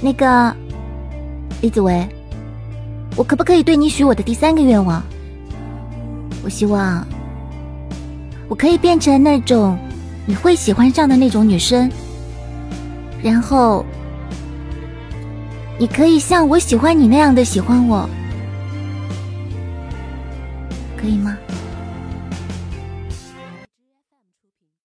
那个李子维我可不可以对你许我的第三个愿望？我希望我可以变成那种你会喜欢上的那种女生。然后你可以像我喜欢你那样的喜欢我。可以吗？